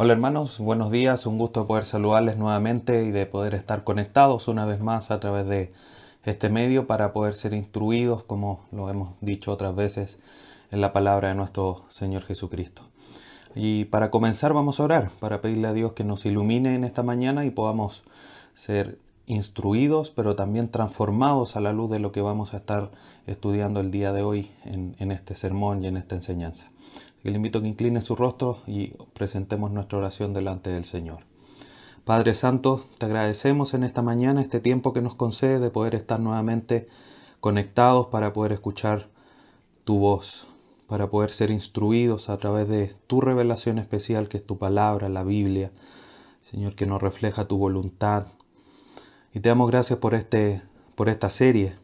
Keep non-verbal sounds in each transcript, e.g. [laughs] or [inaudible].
Hola hermanos, buenos días, un gusto poder saludarles nuevamente y de poder estar conectados una vez más a través de este medio para poder ser instruidos, como lo hemos dicho otras veces, en la palabra de nuestro Señor Jesucristo. Y para comenzar vamos a orar, para pedirle a Dios que nos ilumine en esta mañana y podamos ser instruidos, pero también transformados a la luz de lo que vamos a estar estudiando el día de hoy en, en este sermón y en esta enseñanza. Le invito a que incline su rostro y presentemos nuestra oración delante del Señor. Padre Santo, te agradecemos en esta mañana este tiempo que nos concede de poder estar nuevamente conectados para poder escuchar tu voz, para poder ser instruidos a través de tu revelación especial que es tu palabra, la Biblia, Señor, que nos refleja tu voluntad. Y te damos gracias por, este, por esta serie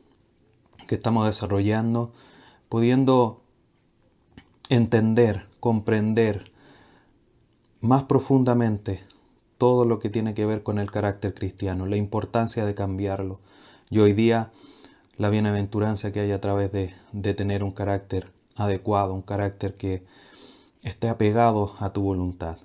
que estamos desarrollando, pudiendo entender, comprender más profundamente todo lo que tiene que ver con el carácter cristiano, la importancia de cambiarlo. Y hoy día la bienaventuranza que hay a través de, de tener un carácter adecuado, un carácter que esté apegado a tu voluntad.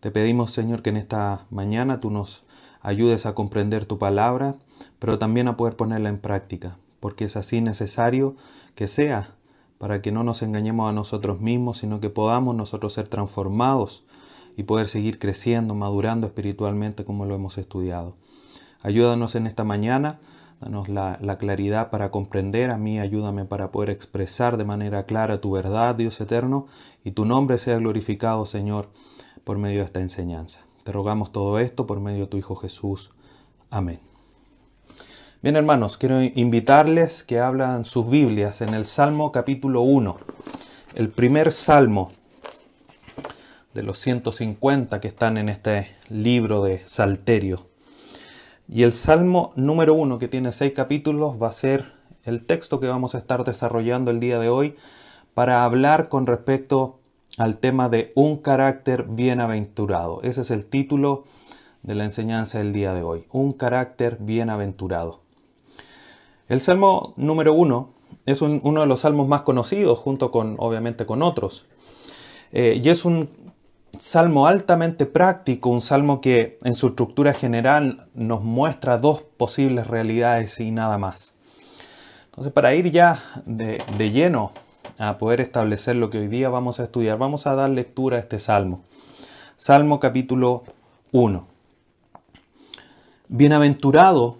Te pedimos, Señor, que en esta mañana tú nos ayudes a comprender tu palabra, pero también a poder ponerla en práctica, porque es así necesario que sea para que no nos engañemos a nosotros mismos, sino que podamos nosotros ser transformados y poder seguir creciendo, madurando espiritualmente como lo hemos estudiado. Ayúdanos en esta mañana, danos la, la, claridad para comprender, a mí ayúdame para poder expresar de manera clara tu verdad, Dios eterno, y tu nombre sea glorificado, Señor, por medio de esta enseñanza. Te rogamos todo esto por medio de tu Hijo Jesús. Amén. Bien hermanos, quiero invitarles que hablan sus Biblias en el Salmo capítulo 1, el primer salmo de los 150 que están en este libro de Salterio. Y el Salmo número 1, que tiene seis capítulos, va a ser el texto que vamos a estar desarrollando el día de hoy para hablar con respecto al tema de un carácter bienaventurado. Ese es el título de la enseñanza del día de hoy, un carácter bienaventurado. El Salmo número uno es uno de los salmos más conocidos, junto con, obviamente, con otros. Eh, y es un salmo altamente práctico, un salmo que en su estructura general nos muestra dos posibles realidades y nada más. Entonces, para ir ya de, de lleno a poder establecer lo que hoy día vamos a estudiar, vamos a dar lectura a este salmo. Salmo capítulo 1. Bienaventurado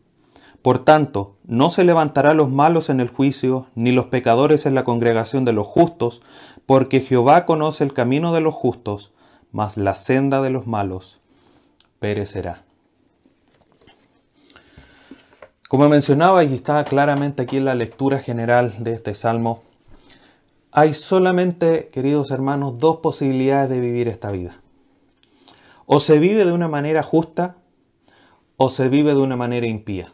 Por tanto, no se levantará los malos en el juicio, ni los pecadores en la congregación de los justos, porque Jehová conoce el camino de los justos, mas la senda de los malos perecerá. Como mencionaba y está claramente aquí en la lectura general de este salmo, hay solamente, queridos hermanos, dos posibilidades de vivir esta vida. O se vive de una manera justa o se vive de una manera impía.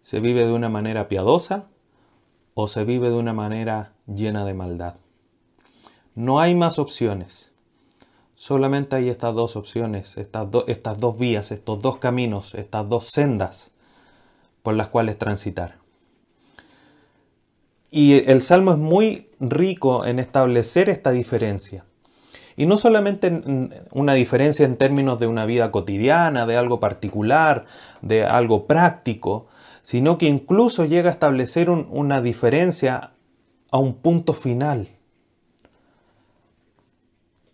¿Se vive de una manera piadosa o se vive de una manera llena de maldad? No hay más opciones. Solamente hay estas dos opciones, estas, dos vías, estos dos caminos, estas dos sendas por las cuales transitar. Y el Salmo es muy rico en establecer esta diferencia. Y no solamente una diferencia en términos de una vida cotidiana, de algo particular, de algo práctico, sino que incluso llega a establecer una diferencia a un punto final,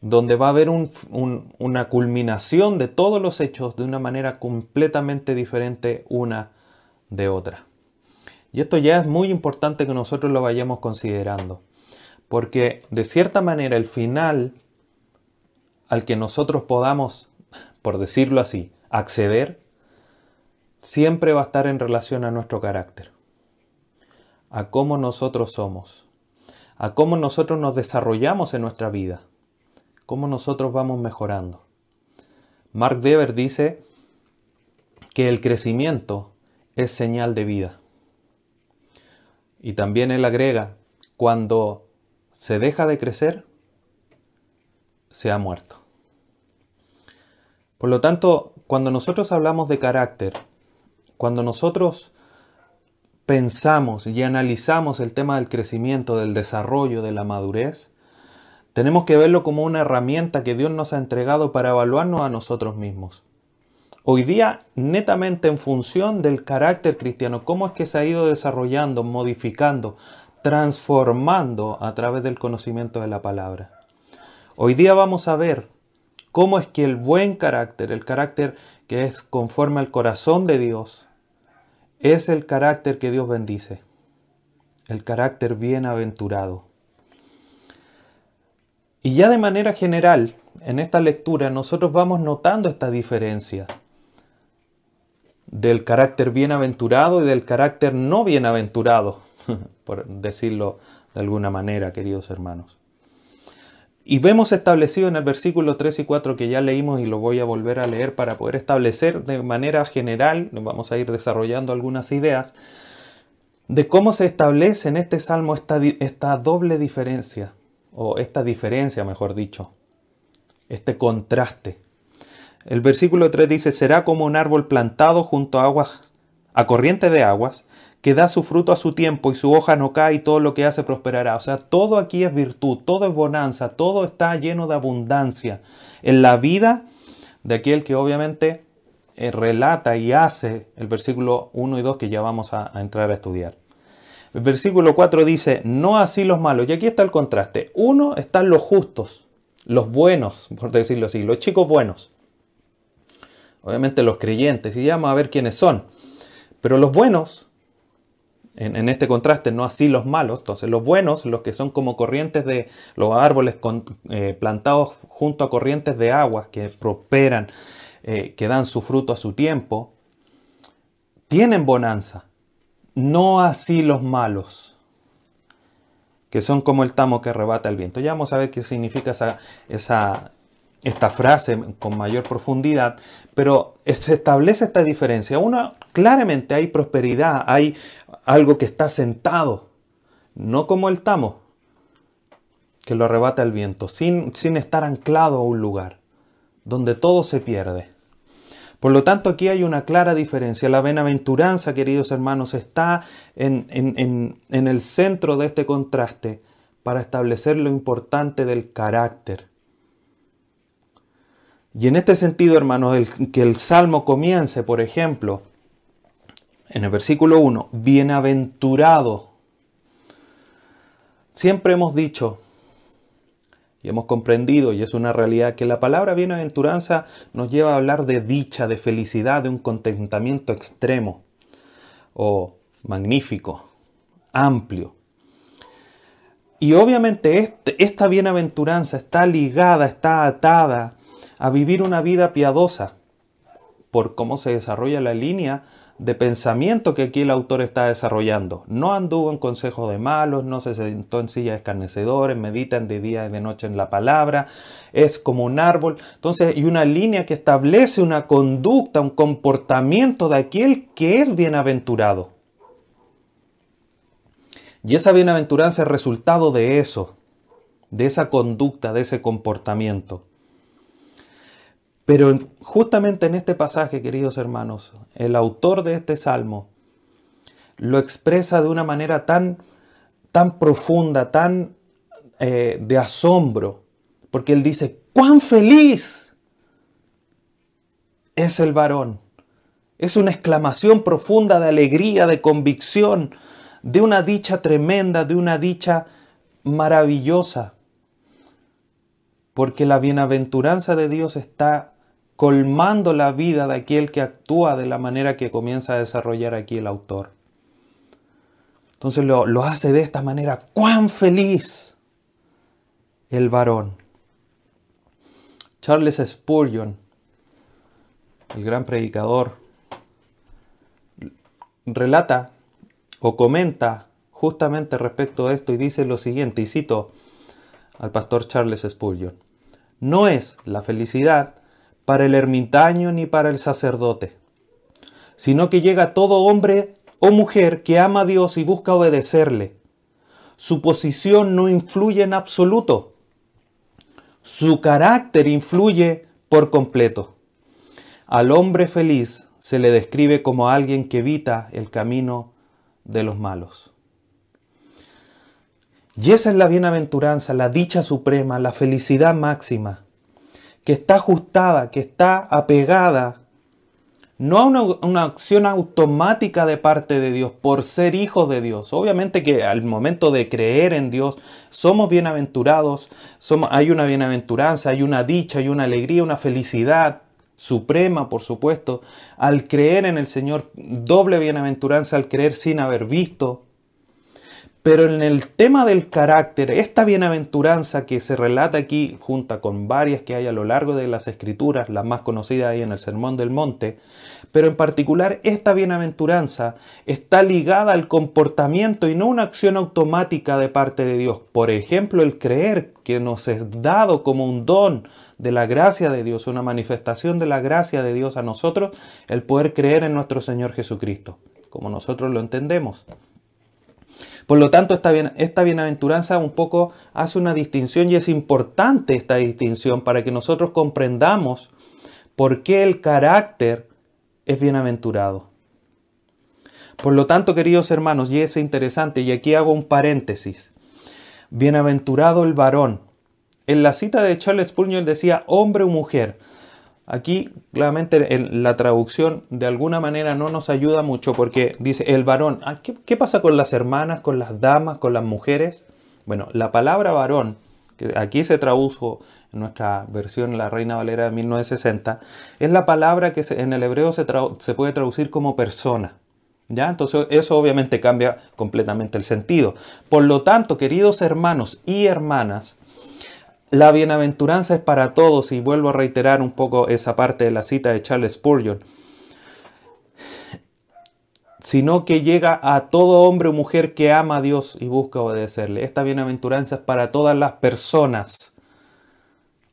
donde va a haber una culminación de todos los hechos de una manera completamente diferente una de otra. Y esto ya es muy importante que nosotros lo vayamos considerando, porque de cierta manera el final al que nosotros podamos, por decirlo así, acceder, siempre va a estar en relación a nuestro carácter, a cómo nosotros somos, a cómo nosotros nos desarrollamos en nuestra vida, cómo nosotros vamos mejorando. Mark Dever dice que el crecimiento es señal de vida. Y también él agrega, cuando se deja de crecer, se ha muerto. Por lo tanto, cuando nosotros hablamos de carácter, cuando nosotros pensamos y analizamos el tema del crecimiento, del desarrollo, de la madurez, tenemos que verlo como una herramienta que Dios nos ha entregado para evaluarnos a nosotros mismos. Hoy día, netamente en función del carácter cristiano, cómo es que se ha ido desarrollando, modificando, transformando a través del conocimiento de la palabra. Hoy día vamos a ver cómo es que el buen carácter, el carácter que es conforme al corazón de Dios, es el carácter que Dios bendice, el carácter bienaventurado. Y ya de manera general, en esta lectura nosotros vamos notando esta diferencia del carácter bienaventurado y del carácter no bienaventurado, [laughs] por decirlo de alguna manera, queridos hermanos. Y vemos establecido en el versículo 3 y 4 que ya leímos y lo voy a volver a leer para poder establecer de manera general, vamos a ir desarrollando algunas ideas, de cómo se establece en este salmo esta, doble diferencia, o esta diferencia, mejor dicho, este contraste. El versículo 3 dice, será como un árbol plantado junto a aguas, a corriente de aguas, que da su fruto a su tiempo y su hoja no cae y todo lo que hace prosperará. O sea, todo aquí es virtud, todo es bonanza, todo está lleno de abundancia en la vida de aquel que obviamente eh, relata y hace el versículo 1 y 2 que ya vamos a, a entrar a estudiar. El versículo 4 dice, no así los malos. Y aquí está el contraste. Uno están los justos, los buenos, por decirlo así, los chicos buenos obviamente los creyentes, y ya vamos a ver quiénes son. Pero los buenos, en, este contraste, no así los malos, entonces los buenos, los que son como corrientes de los árboles eh, plantados junto a corrientes de agua que prosperan, eh, que dan su fruto a su tiempo, tienen bonanza, no así los malos que son como el tamo que arrebata el viento. Ya vamos a ver qué significa esa, esa, esta frase con mayor profundidad, pero se establece esta diferencia. Una, claramente hay prosperidad, hay algo que está sentado, no como el tamo, que lo arrebata el viento, sin, sin estar anclado a un lugar, donde todo se pierde. Por lo tanto, aquí hay una clara diferencia. La benaventuranza, queridos hermanos, está en, en el centro de este contraste para establecer lo importante del carácter y en este sentido, hermanos, que el salmo comience, por ejemplo, en el versículo 1, bienaventurado. Siempre hemos dicho y hemos comprendido, y es una realidad, que la palabra bienaventuranza nos lleva a hablar de dicha, de felicidad, de un contentamiento extremo o magnífico, amplio. Y obviamente este, esta bienaventuranza está ligada, está atada a vivir una vida piadosa, por cómo se desarrolla la línea de pensamiento que aquí el autor está desarrollando. No anduvo en consejo de malos, no se sentó en silla de escarnecedores, meditan de día y de noche en la palabra, es como un árbol. Entonces, y una línea que establece una conducta, un comportamiento de aquel que es bienaventurado. Y esa bienaventuranza es resultado de eso, de esa conducta, de ese comportamiento. Pero justamente en este pasaje, queridos hermanos, el autor de este salmo lo expresa de una manera tan, tan profunda, tan eh, de asombro, porque él dice, cuán feliz es el varón. Es una exclamación profunda de alegría, de convicción, de una dicha tremenda, de una dicha maravillosa. Porque la bienaventuranza de Dios está colmando la vida de aquel que actúa de la manera que comienza a desarrollar aquí el autor. Entonces lo, lo hace de esta manera. ¡Cuán feliz el varón! Charles Spurgeon, el gran predicador, relata o comenta justamente respecto de esto y dice lo siguiente, y cito al pastor Charles Spurgeon, no es la felicidad para el ermitaño ni para el sacerdote, sino que llega todo hombre o mujer que ama a Dios y busca obedecerle. Su posición no influye en absoluto. Su carácter influye por completo. Al hombre feliz se le describe como alguien que evita el camino de los malos. Y esa es la bienaventuranza, la dicha suprema, la felicidad máxima, que está ajustada, que está apegada, no a una, una, acción automática de parte de Dios por ser hijos de Dios. Obviamente que al momento de creer en Dios somos bienaventurados, somos, hay una bienaventuranza, hay una dicha, hay una alegría, una felicidad suprema, por supuesto, al creer en el Señor, doble bienaventuranza al creer sin haber visto, pero en el tema del carácter, esta bienaventuranza que se relata aquí, junta con varias que hay a lo largo de las escrituras, las más conocidas ahí en el Sermón del Monte, pero en particular esta bienaventuranza está ligada al comportamiento y no una acción automática de parte de Dios. Por ejemplo, el creer que nos es dado como un don de la gracia de Dios, una manifestación de la gracia de Dios a nosotros, el poder creer en nuestro Señor Jesucristo, como nosotros lo entendemos. Por lo tanto, esta, bien, esta bienaventuranza un poco hace una distinción y es importante esta distinción para que nosotros comprendamos por qué el carácter es bienaventurado. Por lo tanto, queridos hermanos, y es interesante, y aquí hago un paréntesis. Bienaventurado el varón. En la cita de Charles Spurgeon decía hombre o mujer. Aquí claramente en la traducción de alguna manera no nos ayuda mucho porque dice el varón. Ah, ¿Qué, pasa con las hermanas, con las damas, con las mujeres? Bueno, la palabra varón, que aquí se tradujo en nuestra versión La Reina Valera de 1960, es la palabra que en el hebreo se, se puede traducir como persona. ¿Ya? Entonces eso obviamente cambia completamente el sentido. Por lo tanto, queridos hermanos y hermanas, la bienaventuranza es para todos y vuelvo a reiterar un poco esa parte de la cita de Charles Spurgeon, sino que llega a todo hombre o mujer que ama a Dios y busca obedecerle. Esta bienaventuranza es para todas las personas,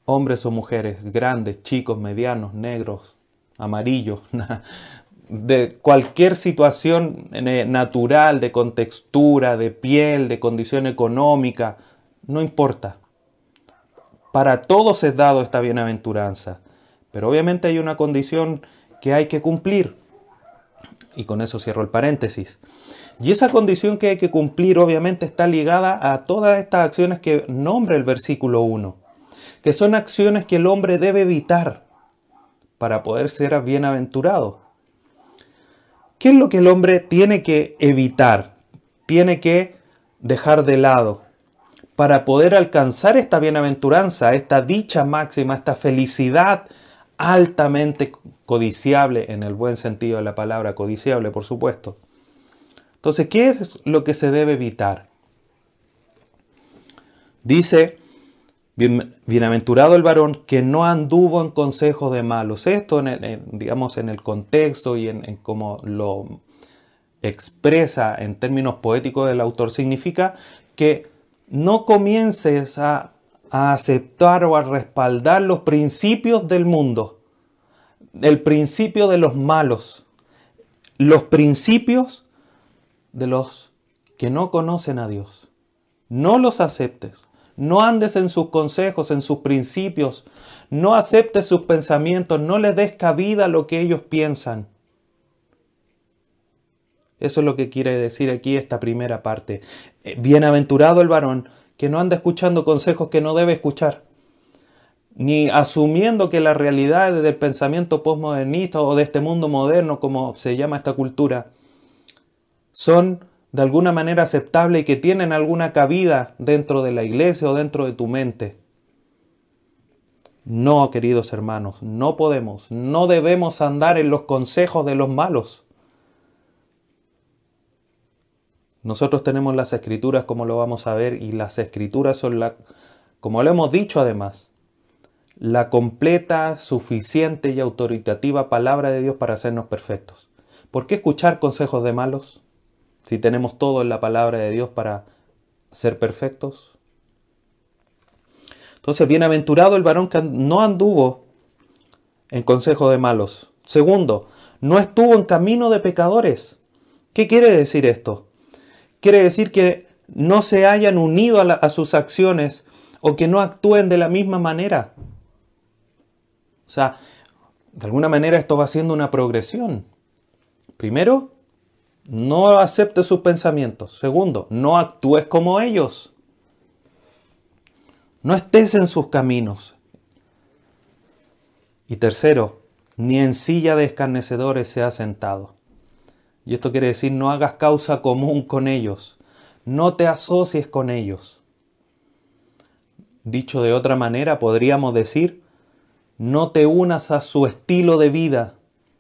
hombres o mujeres, grandes, chicos, medianos, negros, amarillos, [laughs] de cualquier situación eh, natural, de contextura, de piel, de condición económica, no importa. Para todos es dado esta bienaventuranza. Pero obviamente hay una condición que hay que cumplir. Y con eso cierro el paréntesis. Y esa condición que hay que cumplir obviamente está ligada a todas estas acciones que nombra el versículo 1. Que son acciones que el hombre debe evitar para poder ser bienaventurado. ¿Qué es lo que el hombre tiene que evitar? Tiene que dejar de lado para poder alcanzar esta bienaventuranza, esta dicha máxima, esta felicidad altamente codiciable, en el buen sentido de la palabra codiciable, por supuesto. Entonces, ¿qué es lo que se debe evitar? Dice, bienaventurado el varón que no anduvo en consejo de malos. Esto, en digamos, en el contexto y en, en cómo lo expresa en términos poéticos el autor, significa que no comiences a, aceptar o a respaldar los principios del mundo, el principio de los malos, los principios de los que no conocen a Dios. No los aceptes. No andes en sus consejos, en sus principios. No aceptes sus pensamientos. No les des cabida a lo que ellos piensan. Eso es lo que quiere decir aquí esta primera parte. Eh, bienaventurado el varón que no anda escuchando consejos que no debe escuchar, ni asumiendo que la realidad del pensamiento postmodernista o de este mundo moderno, como se llama esta cultura, son de alguna manera aceptables y que tienen alguna cabida dentro de la iglesia o dentro de tu mente. No, queridos hermanos, no podemos, no debemos andar en los consejos de los malos. Nosotros tenemos las escrituras como lo vamos a ver y las escrituras son la, como lo hemos dicho además, la completa, suficiente y autoritativa palabra de Dios para hacernos perfectos. ¿Por qué escuchar consejos de malos si tenemos todo en la palabra de Dios para ser perfectos? Entonces, bienaventurado el varón que no anduvo en consejo de malos. Segundo, no estuvo en camino de pecadores. ¿Qué quiere decir esto? Quiere decir que no se hayan unido a, sus acciones o que no actúen de la misma manera. O sea, de alguna manera esto va siendo una progresión. Primero, no aceptes sus pensamientos. Segundo, no actúes como ellos. No estés en sus caminos. Y tercero, ni en silla de escarnecedores se ha sentado. Y esto quiere decir, no hagas causa común con ellos. No te asocies con ellos. Dicho de otra manera, podríamos decir, no te unas a su estilo de vida,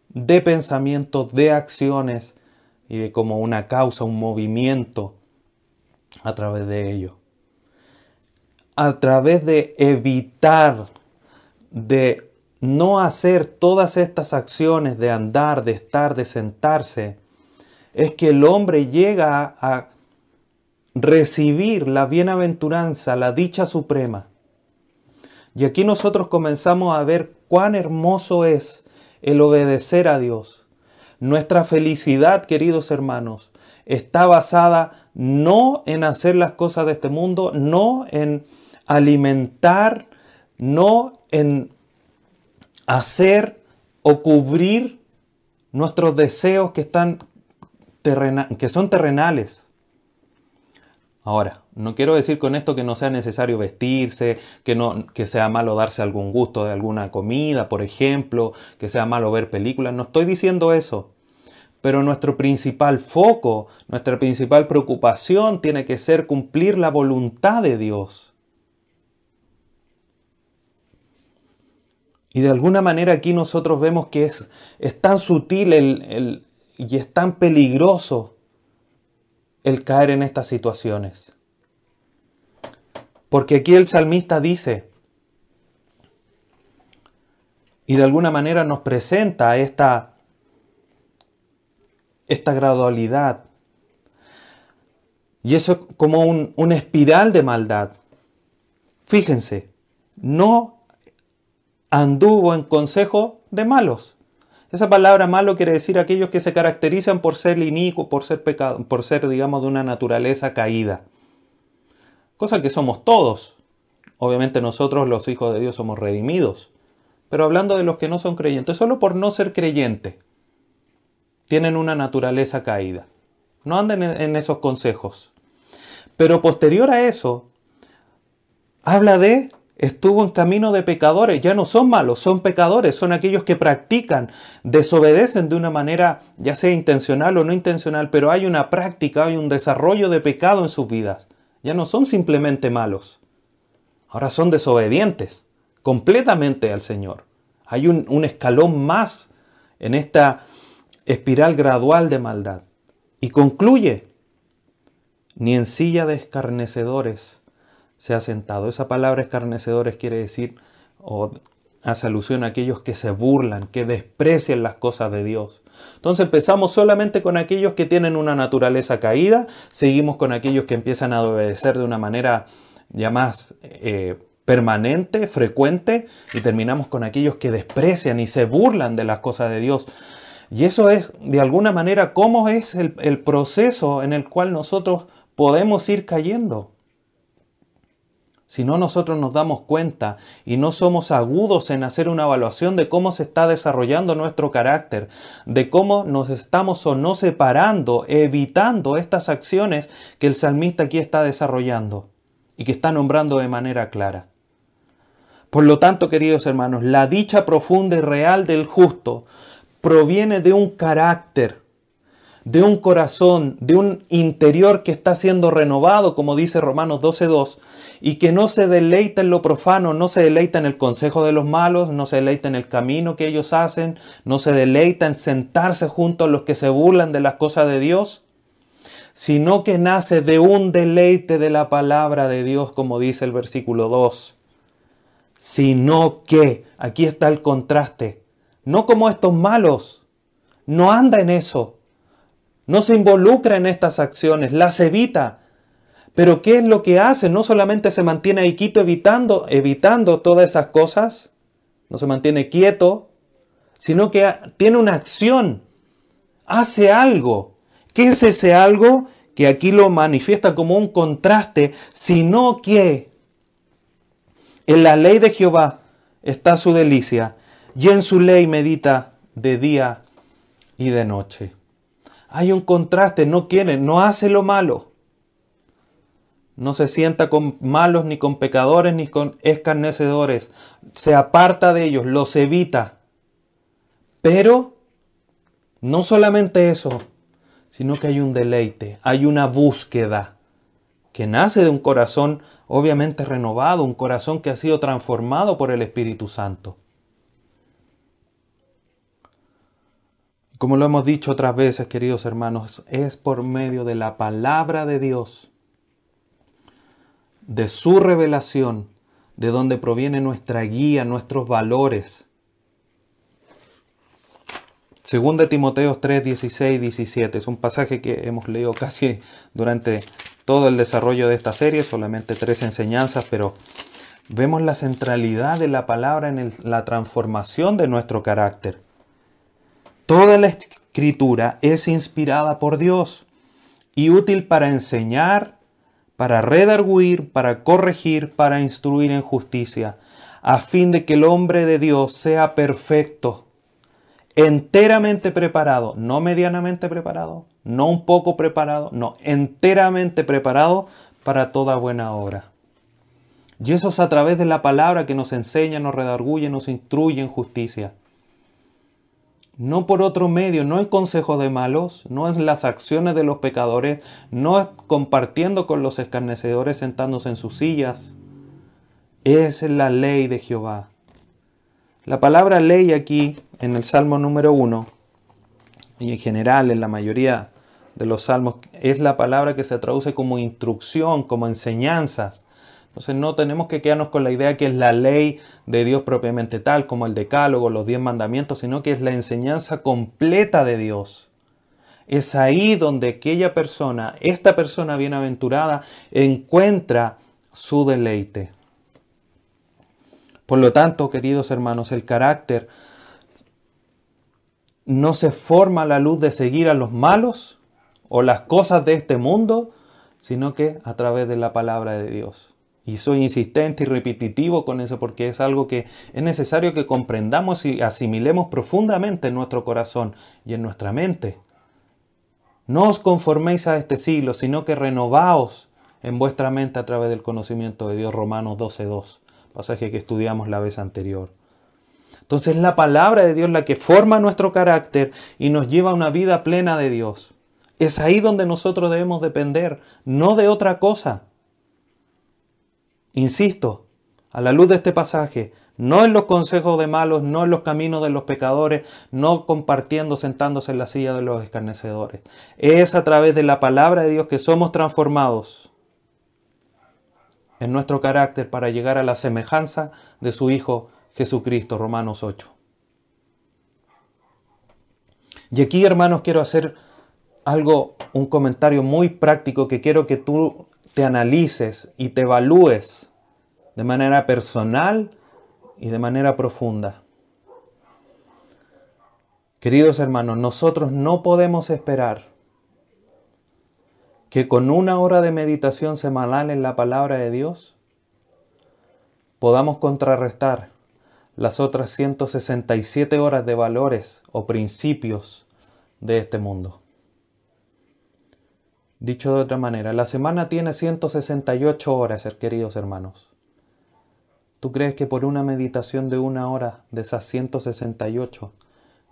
de pensamientos, de acciones y de como una causa, un movimiento a través de ello. A través de evitar, de no hacer todas estas acciones de andar, de estar, de sentarse, es que el hombre llega a recibir la bienaventuranza, la dicha suprema. Y aquí nosotros comenzamos a ver cuán hermoso es el obedecer a Dios. Nuestra felicidad, queridos hermanos, está basada no en hacer las cosas de este mundo, no en alimentar, no en hacer o cubrir nuestros deseos que, están que son terrenales. Ahora, no quiero decir con esto que no sea necesario vestirse, que, no, que sea malo darse algún gusto de alguna comida, por ejemplo, que sea malo ver películas. No estoy diciendo eso. Pero nuestro principal foco, nuestra principal preocupación tiene que ser cumplir la voluntad de Dios. Y de alguna manera aquí nosotros vemos que es, es tan sutil el, y es tan peligroso el caer en estas situaciones. Porque aquí el salmista dice, y de alguna manera nos presenta esta, esta gradualidad. Y eso es como un, una espiral de maldad. Fíjense, no anduvo en consejo de malos. Esa palabra malo quiere decir aquellos que se caracterizan por ser inicuos, por ser pecado, por ser, digamos, de una naturaleza caída. Cosa que somos todos. Obviamente nosotros los hijos de Dios somos redimidos. Pero hablando de los que no son creyentes, solo por no ser creyente, tienen una naturaleza caída. No anden en esos consejos. Pero posterior a eso, habla de estuvo en camino de pecadores, ya no son malos, son pecadores, son aquellos que practican, desobedecen de una manera ya sea intencional o no intencional, pero hay una práctica, hay un desarrollo de pecado en sus vidas. Ya no son simplemente malos, ahora son desobedientes completamente al Señor. Hay un, un escalón más en esta espiral gradual de maldad. Y concluye, ni en silla de escarnecedores se ha sentado. Esa palabra escarnecedores quiere decir o hace alusión a aquellos que se burlan, que desprecian las cosas de Dios. Entonces empezamos solamente con aquellos que tienen una naturaleza caída, seguimos con aquellos que empiezan a obedecer de una manera ya más eh, permanente, frecuente, y terminamos con aquellos que desprecian y se burlan de las cosas de Dios. Y eso es, de alguna manera, cómo es el proceso en el cual nosotros podemos ir cayendo. Si no nosotros nos damos cuenta y no somos agudos en hacer una evaluación de cómo se está desarrollando nuestro carácter, de cómo nos estamos o no separando, evitando estas acciones que el salmista aquí está desarrollando y que está nombrando de manera clara. Por lo tanto, queridos hermanos, la dicha profunda y real del justo proviene de un carácter de un corazón, de un interior que está siendo renovado, como dice Romanos 12.2, y que no se deleita en lo profano, no se deleita en el consejo de los malos, no se deleita en el camino que ellos hacen, no se deleita en sentarse junto a los que se burlan de las cosas de Dios, sino que nace de un deleite de la palabra de Dios, como dice el versículo 2. Sino que, aquí está el contraste, no como estos malos, no anda en eso, no se involucra en estas acciones, las evita. Pero ¿qué es lo que hace? No solamente se mantiene ahí quieto evitando, evitando todas esas cosas, no se mantiene quieto, sino que tiene una acción, hace algo. ¿Qué es ese algo? Que aquí lo manifiesta como un contraste, sino que en la ley de Jehová está su delicia, y en su ley medita de día y de noche. Hay un contraste, no quiere, no hace lo malo. No se sienta con malos, ni con pecadores, ni con escarnecedores. Se aparta de ellos, los evita. Pero no solamente eso, sino que hay un deleite, hay una búsqueda que nace de un corazón obviamente renovado, un corazón que ha sido transformado por el Espíritu Santo. Como lo hemos dicho otras veces, queridos hermanos, es por medio de la palabra de Dios, de su revelación, de donde proviene nuestra guía, nuestros valores. Según de Timoteo 3, 16, 17, es un pasaje que hemos leído casi durante todo el desarrollo de esta serie, solamente tres enseñanzas, pero vemos la centralidad de la palabra en la transformación de nuestro carácter. Toda la escritura es inspirada por Dios y útil para enseñar, para redarguir, para corregir, para instruir en justicia, a fin de que el hombre de Dios sea perfecto, enteramente preparado, no medianamente preparado, no un poco preparado, no, enteramente preparado para toda buena obra. Y eso es a través de la palabra que nos enseña, nos redarguye, nos instruye en justicia no por otro medio, no en consejo de malos, no en las acciones de los pecadores, no compartiendo con los escarnecedores sentándose en sus sillas. Es la ley de Jehová. La palabra ley aquí, en el Salmo número uno, y en general en la mayoría de los salmos, es la palabra que se traduce como instrucción, como enseñanzas. Entonces no tenemos que quedarnos con la idea que es la ley de Dios propiamente tal, como el decálogo, los diez mandamientos, sino que es la enseñanza completa de Dios. Es ahí donde aquella persona, esta persona bienaventurada, encuentra su deleite. Por lo tanto, queridos hermanos, el carácter no se forma a la luz de seguir a los malos o las cosas de este mundo, sino que a través de la palabra de Dios. Y soy insistente y repetitivo con eso porque es algo que es necesario que comprendamos y asimilemos profundamente en nuestro corazón y en nuestra mente. No os conforméis a este siglo, sino que renovaos en vuestra mente a través del conocimiento de Dios. Romanos 12.2, pasaje que estudiamos la vez anterior. Entonces la palabra de Dios la que forma nuestro carácter y nos lleva a una vida plena de Dios. Es ahí donde nosotros debemos depender, no de otra cosa. Insisto, a la luz de este pasaje, no en los consejos de malos, no en los caminos de los pecadores, no compartiendo, sentándose en la silla de los escarnecedores. Es a través de la palabra de Dios que somos transformados en nuestro carácter para llegar a la semejanza de su Hijo Jesucristo, Romanos 8. Y aquí, hermanos, quiero hacer algo, un comentario muy práctico que quiero que tú te analices y te evalúes de manera personal y de manera profunda. Queridos hermanos, nosotros no podemos esperar que con una hora de meditación semanal en la palabra de Dios podamos contrarrestar las otras 167 horas de valores o principios de este mundo. Dicho de otra manera, la semana tiene 168 horas, queridos hermanos. ¿Tú crees que por una meditación de una hora de esas 168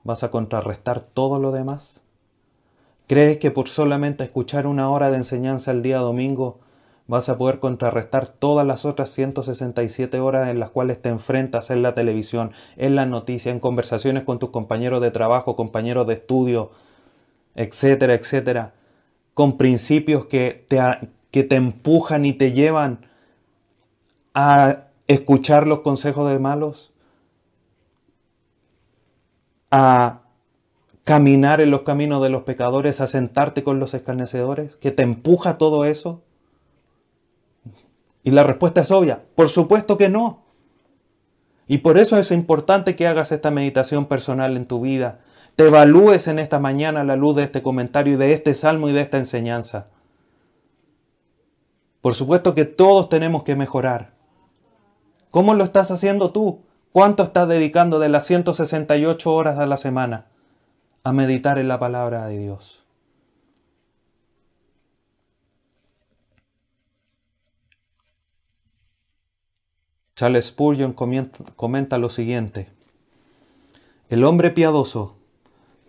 vas a contrarrestar todo lo demás? ¿Crees que por solamente escuchar una hora de enseñanza el día domingo vas a poder contrarrestar todas las otras 167 horas en las cuales te enfrentas en la televisión, en las noticias, en conversaciones con tus compañeros de trabajo, compañeros de estudio, etcétera, etcétera? Con principios que te, que te empujan y te llevan a escuchar los consejos de malos, a caminar en los caminos de los pecadores, a sentarte con los escarnecedores, que te empuja todo eso? Y la respuesta es obvia, por supuesto que no. Y por eso es importante que hagas esta meditación personal en tu vida. Te evalúes en esta mañana a la luz de este comentario y de este salmo y de esta enseñanza. Por supuesto que todos tenemos que mejorar. ¿Cómo lo estás haciendo tú? ¿Cuánto estás dedicando de las 168 horas de la semana a meditar en la palabra de Dios? Charles Spurgeon comenta lo siguiente. El hombre piadoso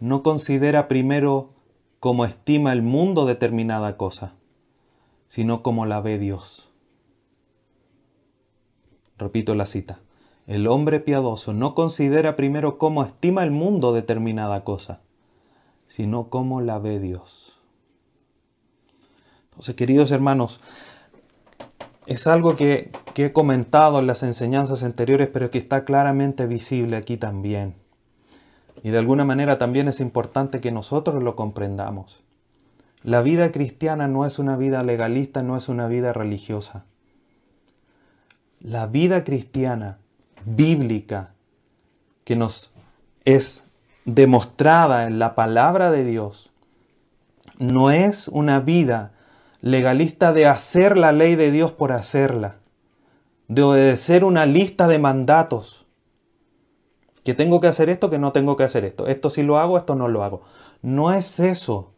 no considera primero como estima el mundo determinada cosa, sino como la ve Dios. Repito la cita. El hombre piadoso no considera primero cómo estima el mundo determinada cosa, sino cómo la ve Dios. Entonces, queridos hermanos, es algo que, he comentado en las enseñanzas anteriores, pero que está claramente visible aquí también. Y de alguna manera también es importante que nosotros lo comprendamos. La vida cristiana no es una vida legalista, no es una vida religiosa. La vida cristiana bíblica que nos es demostrada en la palabra de Dios no es una vida legalista de hacer la ley de Dios por hacerla, de obedecer una lista de mandatos. Que tengo que hacer esto, que no tengo que hacer esto. Esto sí lo hago, esto no lo hago. No es eso.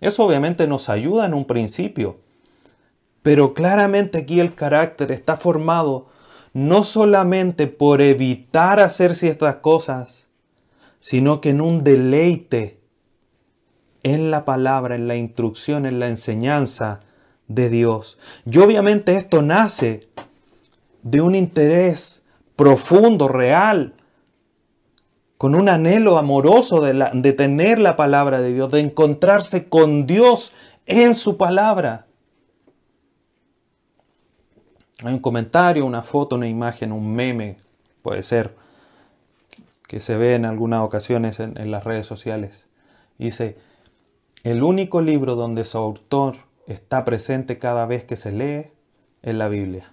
Eso obviamente nos ayuda en un principio. Pero claramente aquí el carácter está formado no solamente por evitar hacer ciertas cosas, sino que en un deleite en la palabra, en la instrucción, en la enseñanza de Dios. Y obviamente esto nace de un interés profundo, real, con un anhelo amoroso de, tener la palabra de Dios, de encontrarse con Dios en su palabra. Hay un comentario, una foto, una imagen, un meme, puede ser, que se ve en algunas ocasiones en, las redes sociales. Dice, el único libro donde su autor está presente cada vez que se lee es la Biblia.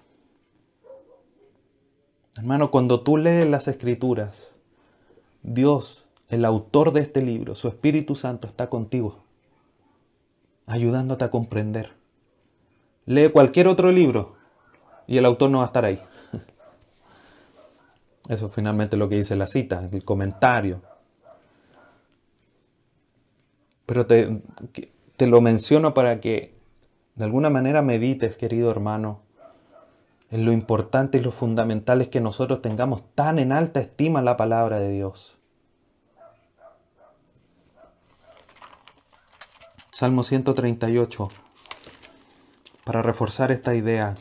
Hermano, cuando tú lees las escrituras, Dios, el autor de este libro, su Espíritu Santo está contigo, ayudándote a comprender. Lee cualquier otro libro y el autor no va a estar ahí. [laughs] Eso finalmente lo que dice la cita, el comentario. Pero te, te lo menciono para que de alguna manera medites, querido hermano, en lo importante y lo fundamental es que nosotros tengamos tan en alta estima la palabra de Dios. Salmo 138, para reforzar esta idea.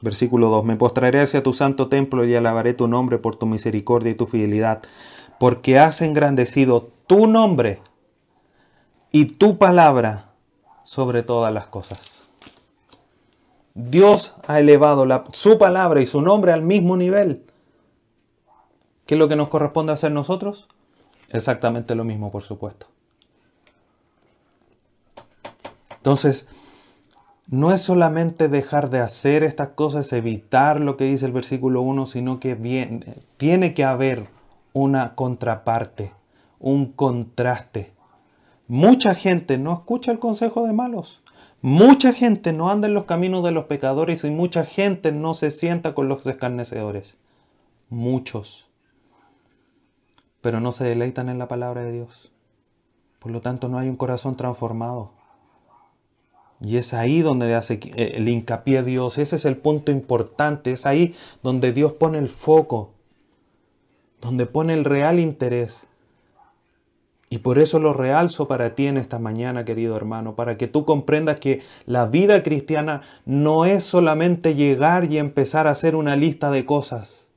Versículo 2. Me postraré hacia tu santo templo y alabaré tu nombre por tu misericordia y tu fidelidad, porque has engrandecido tu nombre y tu palabra sobre todas las cosas. Dios ha elevado su palabra y su nombre al mismo nivel. ¿Qué es lo que nos corresponde hacer nosotros? Exactamente lo mismo, por supuesto. Entonces, no es solamente dejar de hacer estas cosas, evitar lo que dice el versículo 1, sino que tiene que haber una contraparte, un contraste. Mucha gente no escucha el consejo de malos. Mucha gente no anda en los caminos de los pecadores y mucha gente no se sienta con los escarnecedores. Muchos. Pero no se deleitan en la palabra de Dios. Por lo tanto, no hay un corazón transformado. Y es ahí donde hace eh, el hincapié Dios. Ese es el punto importante. Es ahí donde Dios pone el foco. Donde pone el real interés. Y por eso lo realzo para ti en esta mañana, querido hermano, para que tú comprendas que la vida cristiana no es solamente llegar y empezar a hacer una lista de cosas.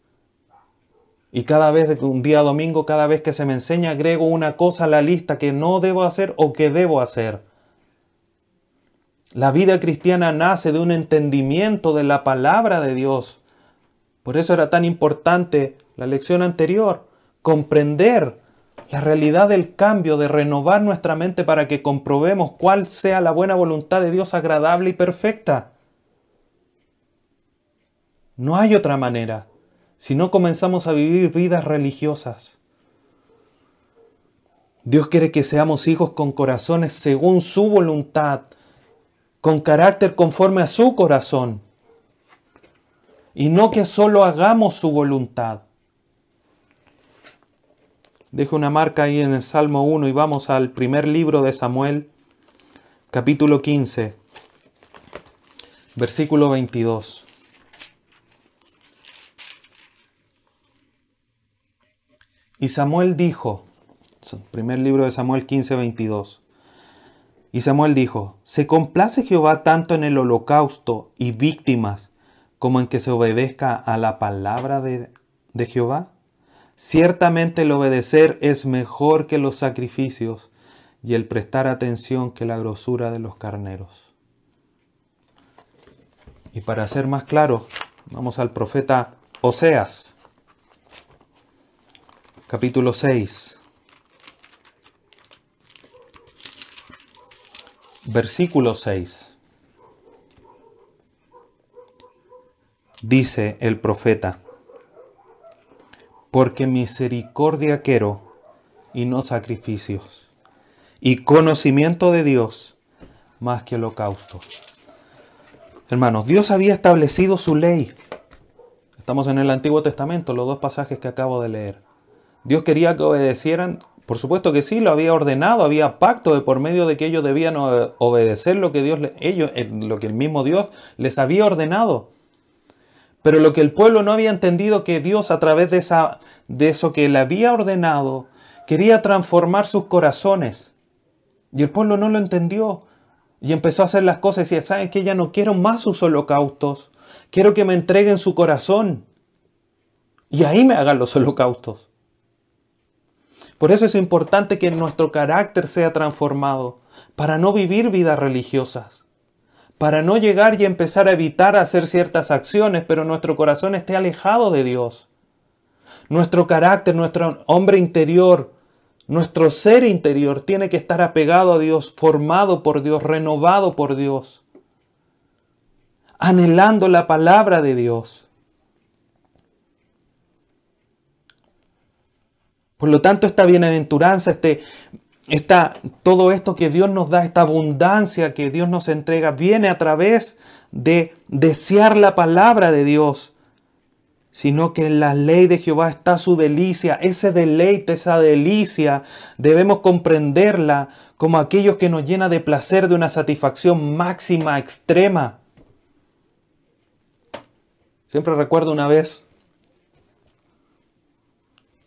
Y cada vez, un día domingo, cada vez que se me enseña, agrego una cosa a la lista que no debo hacer o que debo hacer. La vida cristiana nace de un entendimiento de la palabra de Dios. Por eso era tan importante la lección anterior, comprender la realidad del cambio, de renovar nuestra mente para que comprobemos cuál sea la buena voluntad de Dios agradable y perfecta. No hay otra manera. si no comenzamos a vivir vidas religiosas. Dios quiere que seamos hijos con corazones según su voluntad, con carácter conforme a su corazón, y no que solo hagamos su voluntad. Dejo una marca ahí en el Salmo 1 y vamos al primer libro de Samuel, capítulo 15, versículo 22. Y Samuel dijo, primer libro de Samuel 15, 22. Y Samuel dijo, ¿se complace Jehová tanto en el holocausto y víctimas como en que se obedezca a la palabra de, Jehová? Ciertamente el obedecer es mejor que los sacrificios y el prestar atención que la grosura de los carneros. Y para ser más claro, vamos al profeta Oseas capítulo 6, versículo 6. Dice el profeta, porque misericordia quiero y no sacrificios, y conocimiento de Dios más que holocausto. Hermanos, Dios había establecido su ley. Estamos en el Antiguo Testamento, los dos pasajes que acabo de leer. Dios quería que obedecieran, por supuesto que sí, lo había ordenado, había pacto de por medio de que ellos debían obedecer lo que Dios, ellos, lo que el mismo Dios les había ordenado. Pero lo que el pueblo no había entendido que Dios a través de, esa, de eso que le había ordenado quería transformar sus corazones. Y el pueblo no lo entendió. Y empezó a hacer las cosas y decía, ¿saben que Ya no quiero más sus holocaustos. Quiero que me entreguen su corazón. Y ahí me hagan los holocaustos. Por eso es importante que nuestro carácter sea transformado, para no vivir vidas religiosas, para no llegar y empezar a evitar hacer ciertas acciones, pero nuestro corazón esté alejado de Dios. Nuestro carácter, nuestro hombre interior, nuestro ser interior tiene que estar apegado a Dios, formado por Dios, renovado por Dios, anhelando la palabra de Dios. Por lo tanto, esta bienaventuranza, este, esta, todo esto que Dios nos da, esta abundancia que Dios nos entrega, viene a través de desear la palabra de Dios, sino que en la ley de Jehová está su delicia, ese deleite, esa delicia, debemos comprenderla como aquellos que nos llena de placer, de una satisfacción máxima, extrema. Siempre recuerdo una vez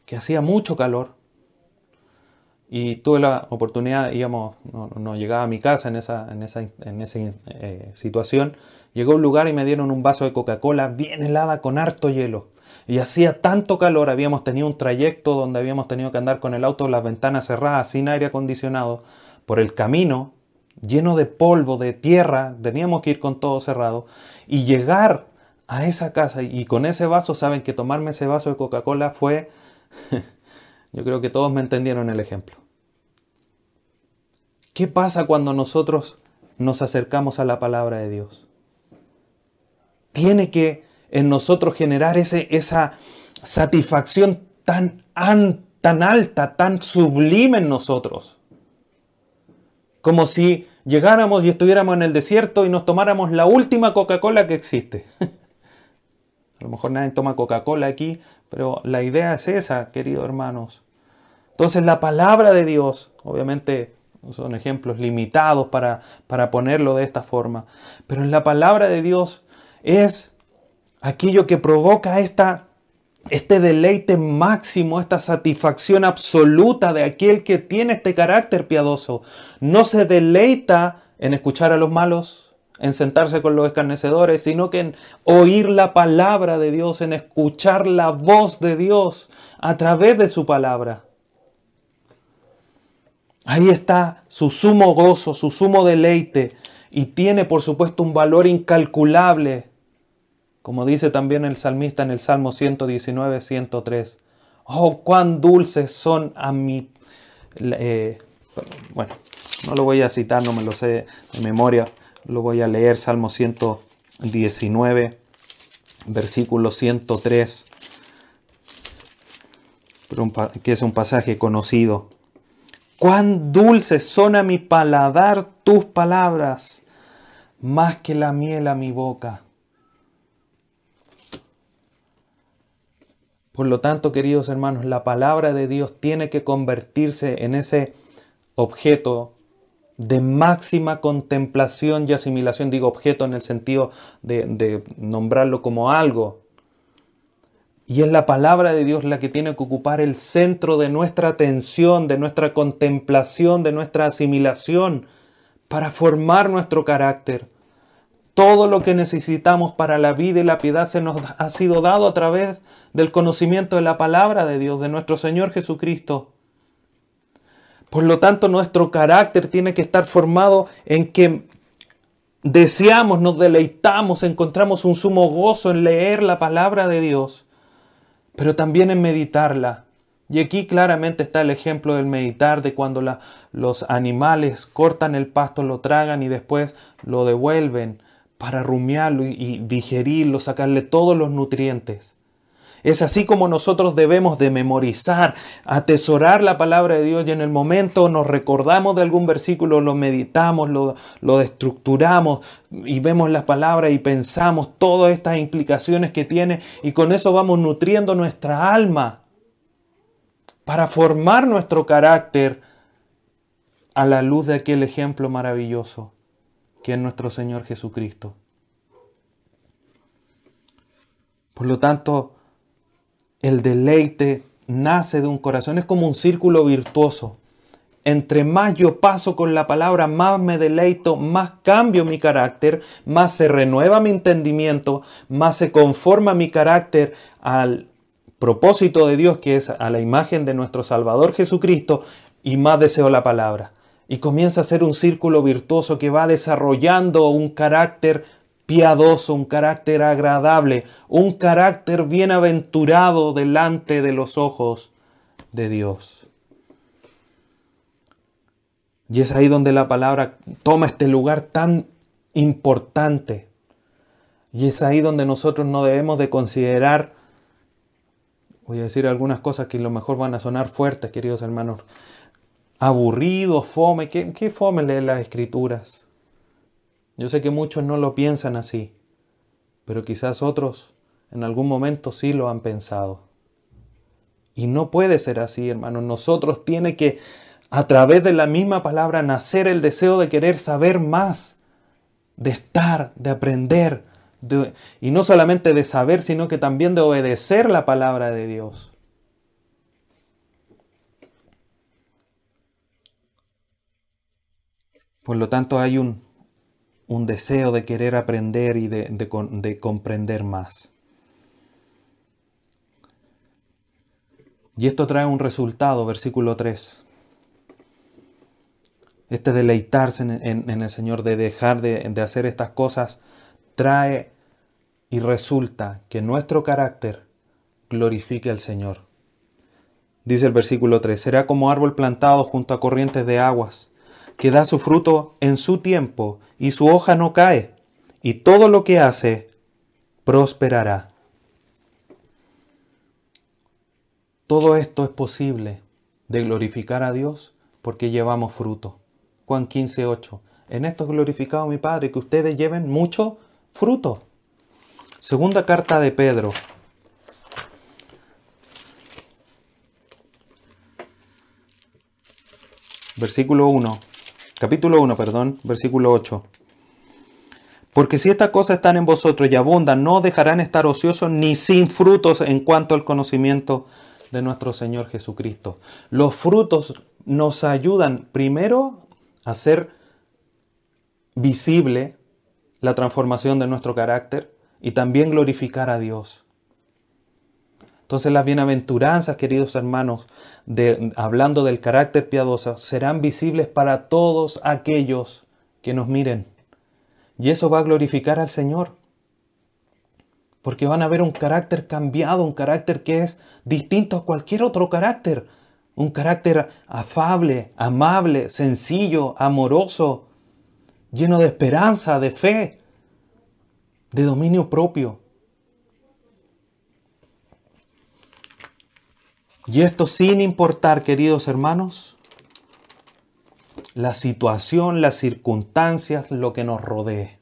que hacía mucho calor. Y tuve la oportunidad, íbamos, no, llegaba a mi casa en esa, en esa, en esa eh, situación. Llegó a un lugar y me dieron un vaso de Coca-Cola bien helada con harto hielo. Y hacía tanto calor, habíamos tenido un trayecto donde habíamos tenido que andar con el auto, las ventanas cerradas, sin aire acondicionado, por el camino, lleno de polvo, de tierra, teníamos que ir con todo cerrado. Y llegar a esa casa y con ese vaso, saben que tomarme ese vaso de Coca-Cola fue [laughs] Yo creo que todos me entendieron el ejemplo. ¿Qué pasa cuando nosotros nos acercamos a la palabra de Dios? Tiene que en nosotros generar ese, esa satisfacción tan, tan alta, tan sublime en nosotros. Como si llegáramos y estuviéramos en el desierto y nos tomáramos la última Coca-Cola que existe. [laughs] A lo mejor nadie toma Coca-Cola aquí, pero la idea es esa, queridos hermanos. Entonces la palabra de Dios, obviamente son ejemplos limitados para, para ponerlo de esta forma, pero la palabra de Dios es aquello que provoca esta, este deleite máximo, esta satisfacción absoluta de aquel que tiene este carácter piadoso. No se deleita en escuchar a los malos, en sentarse con los escarnecedores, sino que en oír la palabra de Dios, en escuchar la voz de Dios a través de su palabra. Ahí está su sumo gozo, su sumo deleite y tiene por supuesto un valor incalculable, como dice también el salmista en el Salmo 119, 103. Oh, cuán dulces son a mi... Eh, bueno, no lo voy a citar, no me lo sé de memoria lo voy a leer, Salmo 119, versículo 103. que es un pasaje conocido. Cuán dulces son a mi paladar tus palabras, más que la miel a mi boca. Por lo tanto, queridos hermanos, la palabra de Dios tiene que convertirse en ese objeto de máxima contemplación y asimilación. Digo objeto en el sentido de, nombrarlo como algo, y es la palabra de Dios la que tiene que ocupar el centro de nuestra atención, de nuestra contemplación, de nuestra asimilación, para formar nuestro carácter. Todo lo que necesitamos para la vida y la piedad se nos ha sido dado a través del conocimiento de la palabra de Dios, de nuestro Señor Jesucristo. Por lo tanto, nuestro carácter tiene que estar formado en que deseamos, nos deleitamos, encontramos un sumo gozo en leer la palabra de Dios pero también en meditarla. Y aquí claramente está el ejemplo del meditar, de cuando los animales cortan el pasto, lo tragan y después lo devuelven para rumiarlo y digerirlo, sacarle todos los nutrientes. Es así como nosotros debemos de memorizar, atesorar la palabra de Dios y en el momento nos recordamos de algún versículo, lo meditamos, lo, lo y vemos la palabra y pensamos todas estas implicaciones que tiene y con eso vamos nutriendo nuestra alma para formar nuestro carácter a la luz de aquel ejemplo maravilloso que es nuestro Señor Jesucristo. Por lo tanto, el deleite nace de un corazón, es como un círculo virtuoso. Entre más yo paso con la palabra, más me deleito, más cambio mi carácter, más se renueva mi entendimiento, más se conforma mi carácter al propósito de Dios, que es a la imagen de nuestro Salvador Jesucristo, y más deseo la palabra. Y comienza a ser un círculo virtuoso que va desarrollando un carácter piadoso, un carácter agradable, un carácter bienaventurado delante de los ojos de Dios. Y es ahí donde la palabra toma este lugar tan importante. Y es ahí donde nosotros no debemos de considerar, voy a decir algunas cosas que a lo mejor van a sonar fuertes, queridos hermanos, aburrido, fome, ¿qué, qué fome leer las escrituras? Yo sé que muchos no lo piensan así, pero quizás otros en algún momento sí lo han pensado. Y no puede ser así, hermanos. Nosotros tiene que, a través de la misma palabra, nacer el deseo de querer saber más, de estar, de aprender, y no solamente de saber, sino que también de obedecer la palabra de Dios. Por lo tanto, hay un, un deseo de querer aprender y de, comprender más. Y esto trae un resultado, versículo 3. Este deleitarse en, el Señor, de dejar de, de hacer estas cosas, trae y resulta que nuestro carácter glorifique al Señor. Dice el versículo 3, será como árbol plantado junto a corrientes de aguas que da su fruto en su tiempo y su hoja no cae, y todo lo que hace prosperará. Todo esto es posible de glorificar a Dios porque llevamos fruto. Juan 15, 8. En esto es glorificado mi Padre, que ustedes lleven mucho fruto. Segunda carta de Pedro. Versículo 1 capítulo 1, perdón, versículo 8. Porque si estas cosas están en vosotros y abundan, no dejarán estar ociosos ni sin frutos en cuanto al conocimiento de nuestro Señor Jesucristo. Los frutos nos ayudan primero a hacer visible la transformación de nuestro carácter y también glorificar a Dios. Entonces las bienaventuranzas, queridos hermanos, hablando del carácter piadoso, serán visibles para todos aquellos que nos miren. Y eso va a glorificar al Señor. Porque van a ver un carácter cambiado, un carácter que es distinto a cualquier otro carácter. Un carácter afable, amable, sencillo, amoroso, lleno de esperanza, de fe, de dominio propio. Y esto sin importar, queridos hermanos, la situación, las circunstancias, lo que nos rodee.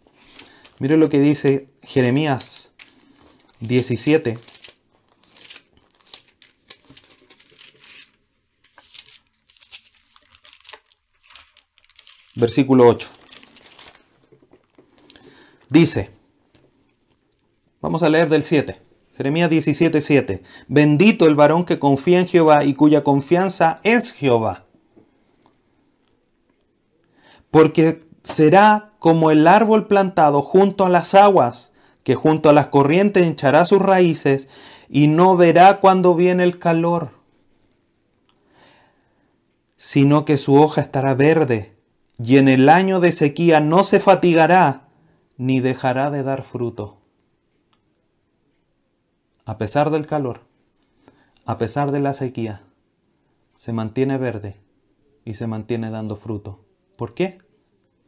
Mire lo que dice Jeremías 17. Versículo 8. Dice, vamos a leer del 7. Jeremías 17, 7. Bendito el varón que confía en Jehová y cuya confianza es Jehová. Porque será como el árbol plantado junto a las aguas, que junto a las corrientes hinchará sus raíces y no verá cuando viene el calor, sino que su hoja estará verde y en el año de sequía no se fatigará ni dejará de dar fruto a pesar del calor, a pesar de la sequía, se mantiene verde y se mantiene dando fruto. ¿Por qué?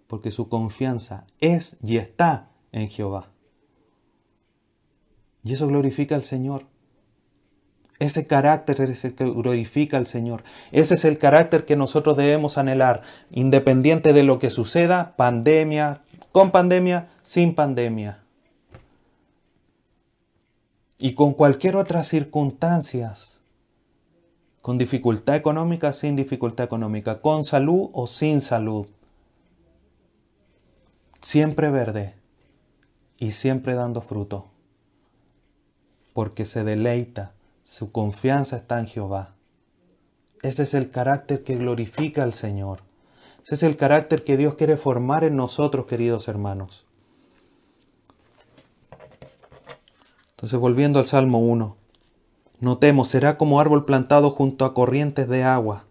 Porque su confianza es y está en Jehová. Y eso glorifica al Señor. Ese carácter es el que glorifica al Señor. Ese es el carácter que nosotros debemos anhelar, independiente de lo que suceda, pandemia, con pandemia, sin pandemia y con cualquier otra circunstancias, con dificultad económica, sin dificultad económica, con salud o sin salud, siempre verde y siempre dando fruto, porque se deleita, su confianza está en Jehová. Ese es el carácter que glorifica al Señor. Ese es el carácter que Dios quiere formar en nosotros, queridos hermanos. Entonces, volviendo al Salmo 1, notemos, será como árbol plantado junto a corrientes de agua.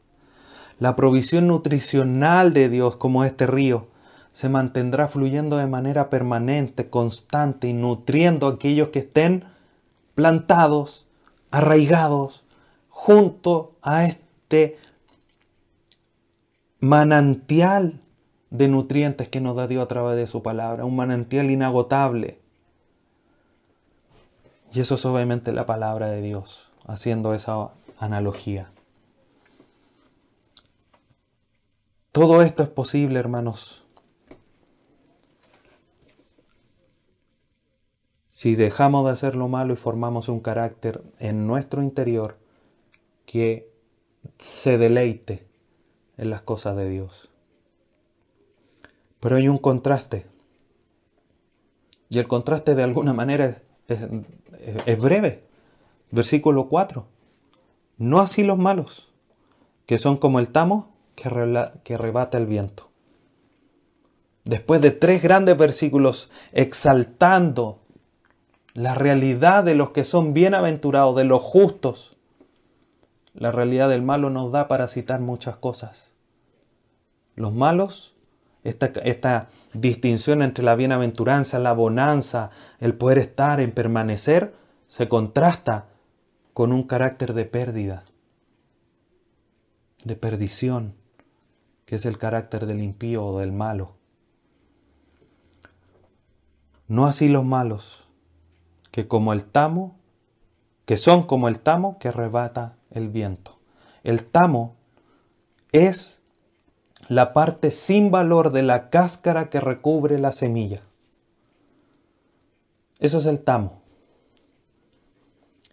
La provisión nutricional de Dios, como este río, se mantendrá fluyendo de manera permanente, constante y nutriendo a aquellos que estén plantados, arraigados, junto a este manantial de nutrientes que nos da Dios a través de su palabra, un manantial inagotable y eso es obviamente la palabra de Dios, haciendo esa analogía. Todo esto es posible, hermanos, si dejamos de hacer lo malo y formamos un carácter en nuestro interior que se deleite en las cosas de Dios. Pero hay un contraste. Y el contraste de alguna manera es, breve. Versículo 4. No así los malos, que son como el tamo que, que rebata el viento. Después de tres grandes versículos exaltando la realidad de los que son bienaventurados, de los justos, la realidad del malo nos da para citar muchas cosas. Los malos esta, distinción entre la bienaventuranza, la bonanza, el poder estar, en permanecer, se contrasta con un carácter de pérdida, de perdición, que es el carácter del impío o del malo. No así los malos, que como el tamo, que son como el tamo que arrebata el viento. El tamo es la parte sin valor de la cáscara que recubre la semilla. Eso es el tamo.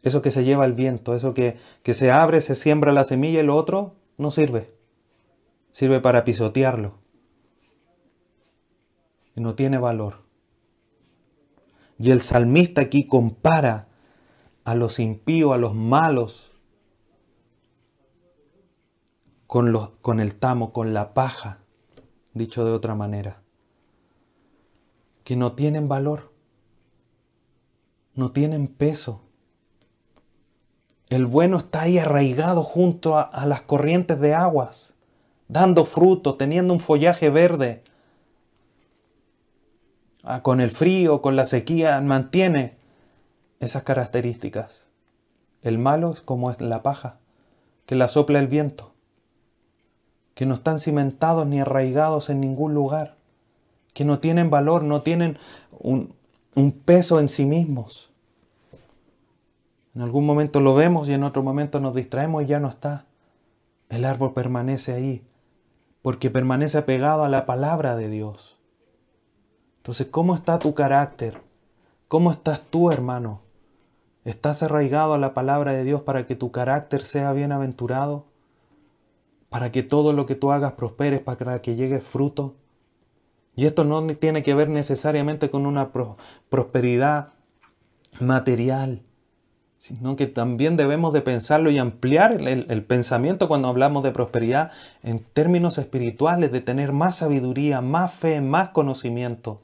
Eso que se lleva el viento, eso que, que se abre, se siembra la semilla y lo otro no sirve. Sirve para pisotearlo. Y no tiene valor. Y el salmista aquí compara a los impíos, a los malos, con, el tamo, con la paja, dicho de otra manera, que no tienen valor, no tienen peso. El bueno está ahí arraigado junto a, las corrientes de aguas, dando fruto, teniendo un follaje verde. Ah, con el frío, con la sequía, mantiene esas características. El malo es como la paja, que la sopla el viento que no están cimentados ni arraigados en ningún lugar, que no tienen valor, no tienen un, peso en sí mismos. En algún momento lo vemos y en otro momento nos distraemos y ya no está. El árbol permanece ahí, porque permanece apegado a la palabra de Dios. Entonces, ¿cómo está tu carácter? ¿Cómo estás tú, hermano? ¿Estás arraigado a la palabra de Dios para que tu carácter sea bienaventurado? ¿Para que todo lo que tú hagas prospere, para que llegue fruto? Y esto no tiene que ver necesariamente con una prosperidad material, sino que también debemos de pensarlo y ampliar el, el, pensamiento cuando hablamos de prosperidad en términos espirituales, de tener más sabiduría, más fe, más conocimiento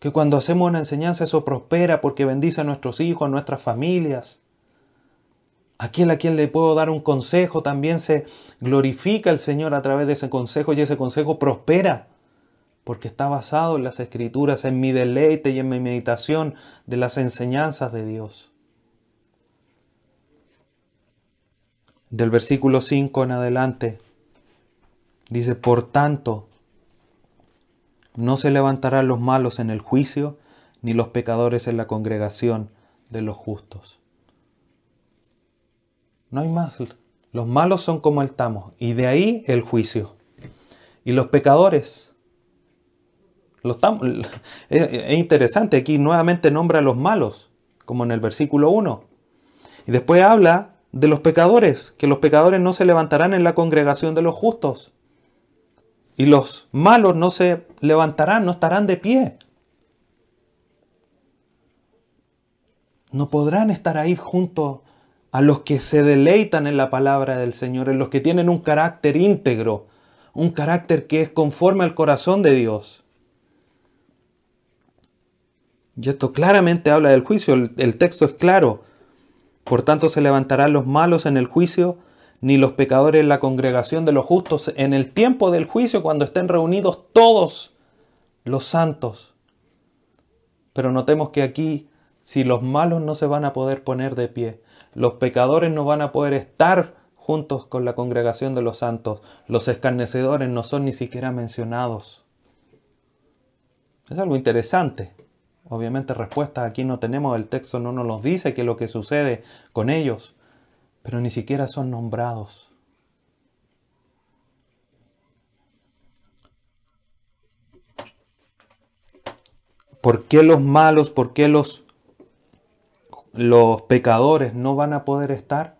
que cuando hacemos una enseñanza eso prospera porque bendice a nuestros hijos, a nuestras familias. Aquel a quien le puedo dar un consejo también se glorifica el Señor a través de ese consejo y ese consejo prospera porque está basado en las escrituras, en mi deleite y en mi meditación de las enseñanzas de Dios. Del versículo 5 en adelante dice, por tanto, no se levantarán los malos en el juicio, ni los pecadores en la congregación de los justos. No hay más. Los malos son como el tamo, y de ahí el juicio. Y los pecadores, los [laughs] es interesante, aquí nuevamente nombra a los malos, como en el versículo 1. Y después habla de los pecadores, que los pecadores no se levantarán en la congregación de los justos. Y los malos no se levantarán, no estarán de pie. No podrán estar ahí junto a los que se deleitan en la palabra del Señor, en los que tienen un carácter íntegro, un carácter que es conforme al corazón de Dios. Y esto claramente habla del juicio, el, el texto es claro. Por tanto se levantarán los malos en el juicio ni los pecadores en la congregación de los justos en el tiempo del juicio cuando estén reunidos todos los santos. Pero notemos que aquí, si los malos no se van a poder poner de pie, los pecadores no van a poder estar juntos con la congregación de los santos, los escarnecedores no son ni siquiera mencionados. Es algo interesante. Obviamente respuestas aquí no tenemos, el texto no nos los dice qué es lo que sucede con ellos pero ni siquiera son nombrados. ¿Por qué los malos, por qué los, los pecadores no van a poder estar?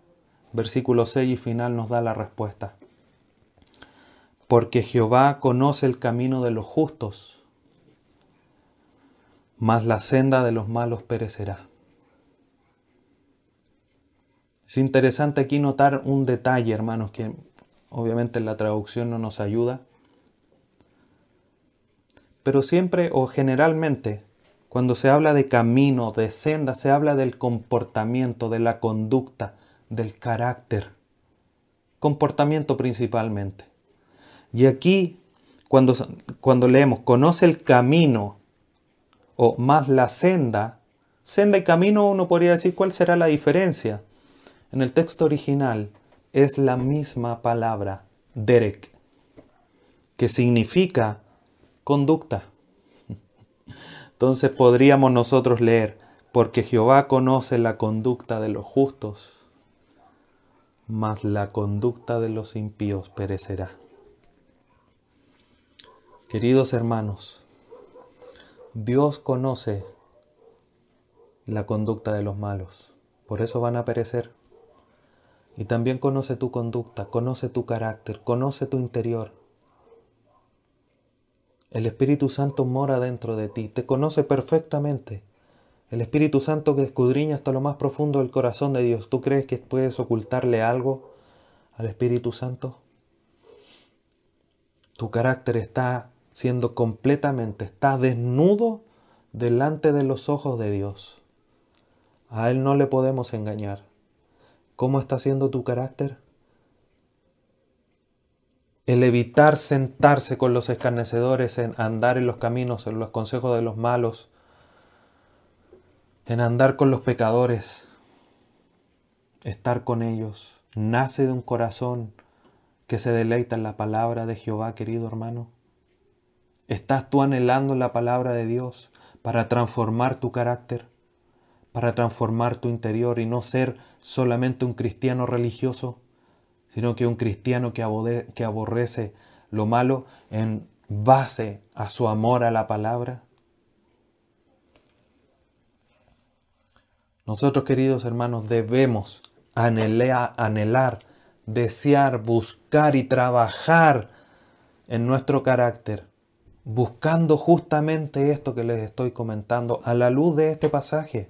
Versículo 6 y final nos da la respuesta. Porque Jehová conoce el camino de los justos, mas la senda de los malos perecerá. Es interesante aquí notar un detalle, hermanos, que obviamente la traducción no nos ayuda. Pero siempre o generalmente, cuando se habla de camino, de senda, se habla del comportamiento, de la conducta, del carácter. Comportamiento principalmente. Y aquí, cuando, cuando leemos, conoce el camino o más la senda, senda y camino uno podría decir cuál será la diferencia. En el texto original es la misma palabra, derek, que significa conducta. Entonces podríamos nosotros leer, porque Jehová conoce la conducta de los justos, mas la conducta de los impíos perecerá. Queridos hermanos, Dios conoce la conducta de los malos, por eso van a perecer. Y también conoce tu conducta, conoce tu carácter, conoce tu interior. El Espíritu Santo mora dentro de ti, te conoce perfectamente. El Espíritu Santo que escudriña hasta lo más profundo del corazón de Dios. ¿Tú crees que puedes ocultarle algo al Espíritu Santo? Tu carácter está siendo completamente, está desnudo delante de los ojos de Dios. A Él no le podemos engañar. ¿Cómo está siendo tu carácter? El evitar sentarse con los escarnecedores, en andar en los caminos, en los consejos de los malos, en andar con los pecadores, estar con ellos, nace de un corazón que se deleita en la palabra de Jehová, querido hermano. ¿Estás tú anhelando la palabra de Dios para transformar tu carácter? para transformar tu interior y no ser solamente un cristiano religioso, sino que un cristiano que, que aborrece lo malo en base a su amor a la palabra? Nosotros, queridos hermanos, debemos anhelar, anhelar, desear, buscar y trabajar en nuestro carácter, buscando justamente esto que les estoy comentando a la luz de este pasaje,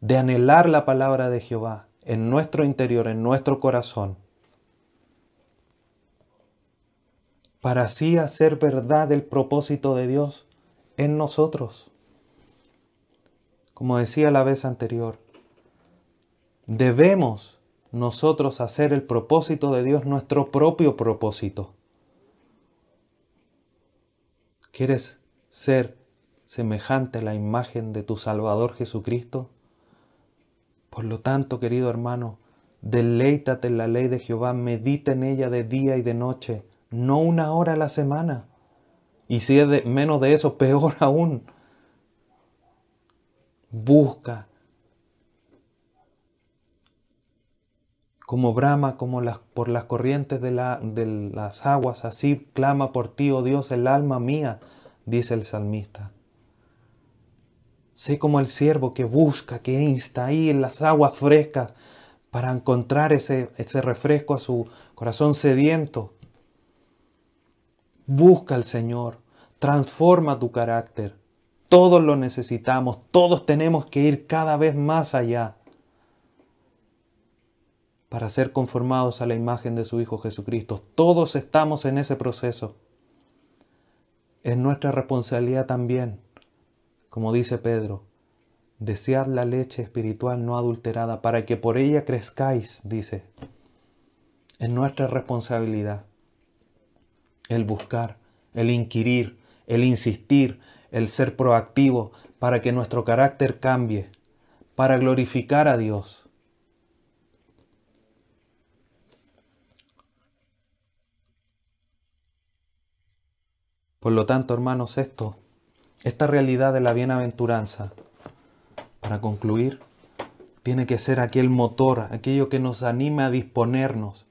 de anhelar la palabra de Jehová en nuestro interior, en nuestro corazón, para así hacer verdad el propósito de Dios en nosotros. Como decía la vez anterior, debemos nosotros hacer el propósito de Dios nuestro propio propósito. ¿Quieres ser semejante a la imagen de tu Salvador Jesucristo? Por lo tanto, querido hermano, deleítate en la ley de Jehová, medita en ella de día y de noche, no una hora a la semana. Y si es de, menos de eso, [laughs] peor aún. Busca. Como brama como las, por las corrientes de, la, de las aguas, así clama por ti, oh Dios, el alma mía, dice el salmista. Sé como el siervo que busca, que insta ahí en las aguas frescas para encontrar ese, ese refresco a su corazón sediento. Busca al Señor, transforma tu carácter. Todos lo necesitamos, todos tenemos que ir cada vez más allá para ser conformados a la imagen de su Hijo Jesucristo. Todos estamos en ese proceso. Es nuestra responsabilidad también, como dice Pedro, desear la leche espiritual no adulterada para que por ella crezcáis, dice. Es nuestra responsabilidad el buscar, el inquirir, el insistir, el ser proactivo para que nuestro carácter cambie, para glorificar a Dios. Por lo tanto, hermanos, esto, esta realidad de la bienaventuranza, para concluir, tiene que ser aquel motor, aquello que nos anime a disponernos.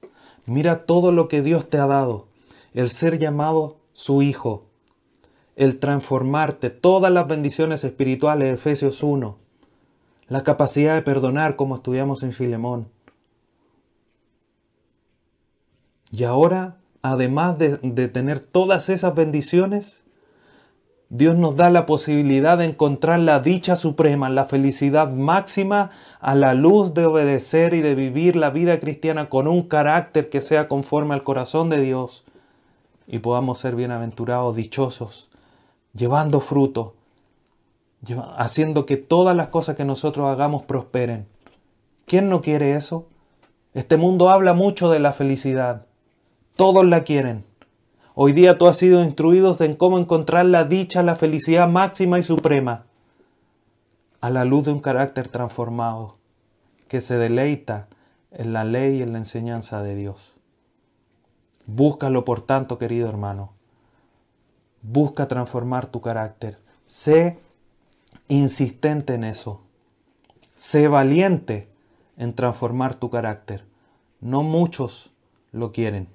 Mira todo lo que Dios te ha dado el ser llamado su hijo, el transformarte, todas las bendiciones espirituales, Efesios 1, la capacidad de perdonar como estudiamos en Filemón. Y ahora, además de, de tener todas esas bendiciones, Dios nos da la posibilidad de encontrar la dicha suprema, la felicidad máxima a la luz de obedecer y de vivir la vida cristiana con un carácter que sea conforme al corazón de Dios y podamos ser bienaventurados, dichosos, llevando fruto, haciendo que todas las cosas que nosotros hagamos prosperen. ¿Quién no quiere eso? Este mundo habla mucho de la felicidad. Todos la quieren. Hoy día tú has sido instruido en cómo encontrar la dicha, la felicidad máxima y suprema a la luz de un carácter transformado que se deleita en la ley y en la enseñanza de Dios. Búscalo, por tanto, querido hermano. Busca transformar tu carácter. Sé insistente en eso. Sé valiente en transformar tu carácter. No muchos lo quieren.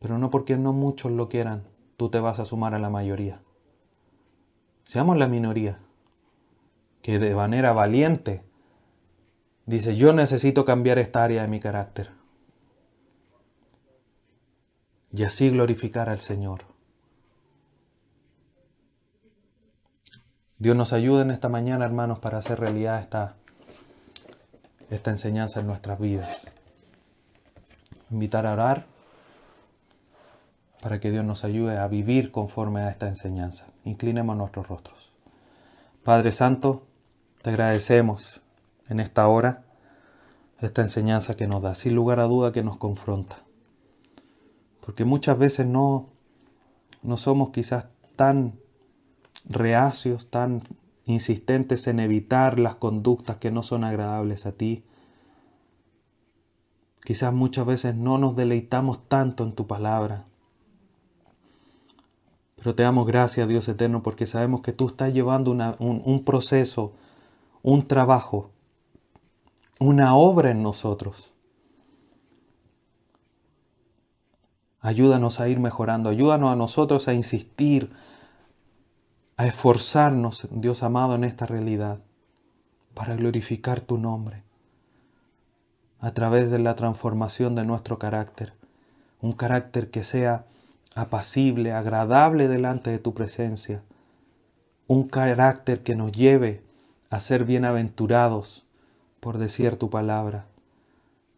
Pero no porque no muchos lo quieran, tú te vas a sumar a la mayoría. Seamos la minoría que de manera valiente dice, yo necesito cambiar esta área de mi carácter y así glorificar al Señor. Dios nos ayude en esta mañana, hermanos, para hacer realidad esta, esta enseñanza en nuestras vidas. Invitar a orar para que Dios nos ayude a vivir conforme a esta enseñanza. Inclinemos nuestros rostros. Padre Santo, te agradecemos en esta hora esta enseñanza que nos da, sin lugar a duda que nos confronta porque muchas veces no, no somos quizás tan reacios, tan insistentes en evitar las conductas que no son agradables a ti. Quizás muchas veces no nos deleitamos tanto en tu palabra. Pero te damos gracias, Dios eterno, porque sabemos que tú estás llevando un, proceso, un trabajo, una obra en nosotros. Ayúdanos a ir mejorando, ayúdanos a nosotros a insistir, a esforzarnos, Dios amado, en esta realidad, para glorificar tu nombre, a través de la transformación de nuestro carácter, un carácter que sea apacible, agradable delante de tu presencia, un carácter que nos lleve a ser bienaventurados por decir tu palabra,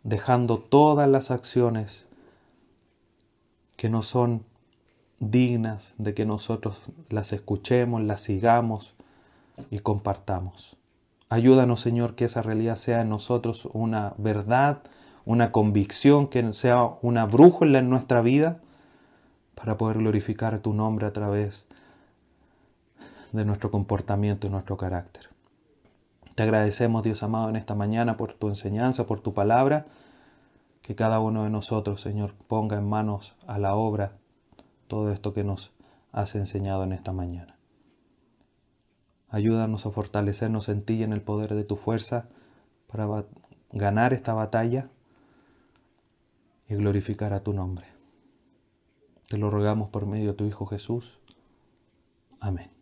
dejando todas las acciones que no son dignas de que nosotros las escuchemos, las sigamos y compartamos. Ayúdanos, Señor, que esa realidad sea en nosotros una verdad, una convicción, que sea una brújula en nuestra vida para poder glorificar tu nombre a través de nuestro comportamiento y nuestro carácter. Te agradecemos, Dios amado, en esta mañana por tu enseñanza, por tu palabra, que cada uno de nosotros, Señor, ponga en manos a la obra todo esto que nos has enseñado en esta mañana. Ayúdanos a fortalecernos en ti y en el poder de tu fuerza para ganar esta batalla y glorificar a tu nombre. Te lo rogamos por medio de tu Hijo Jesús. Amén.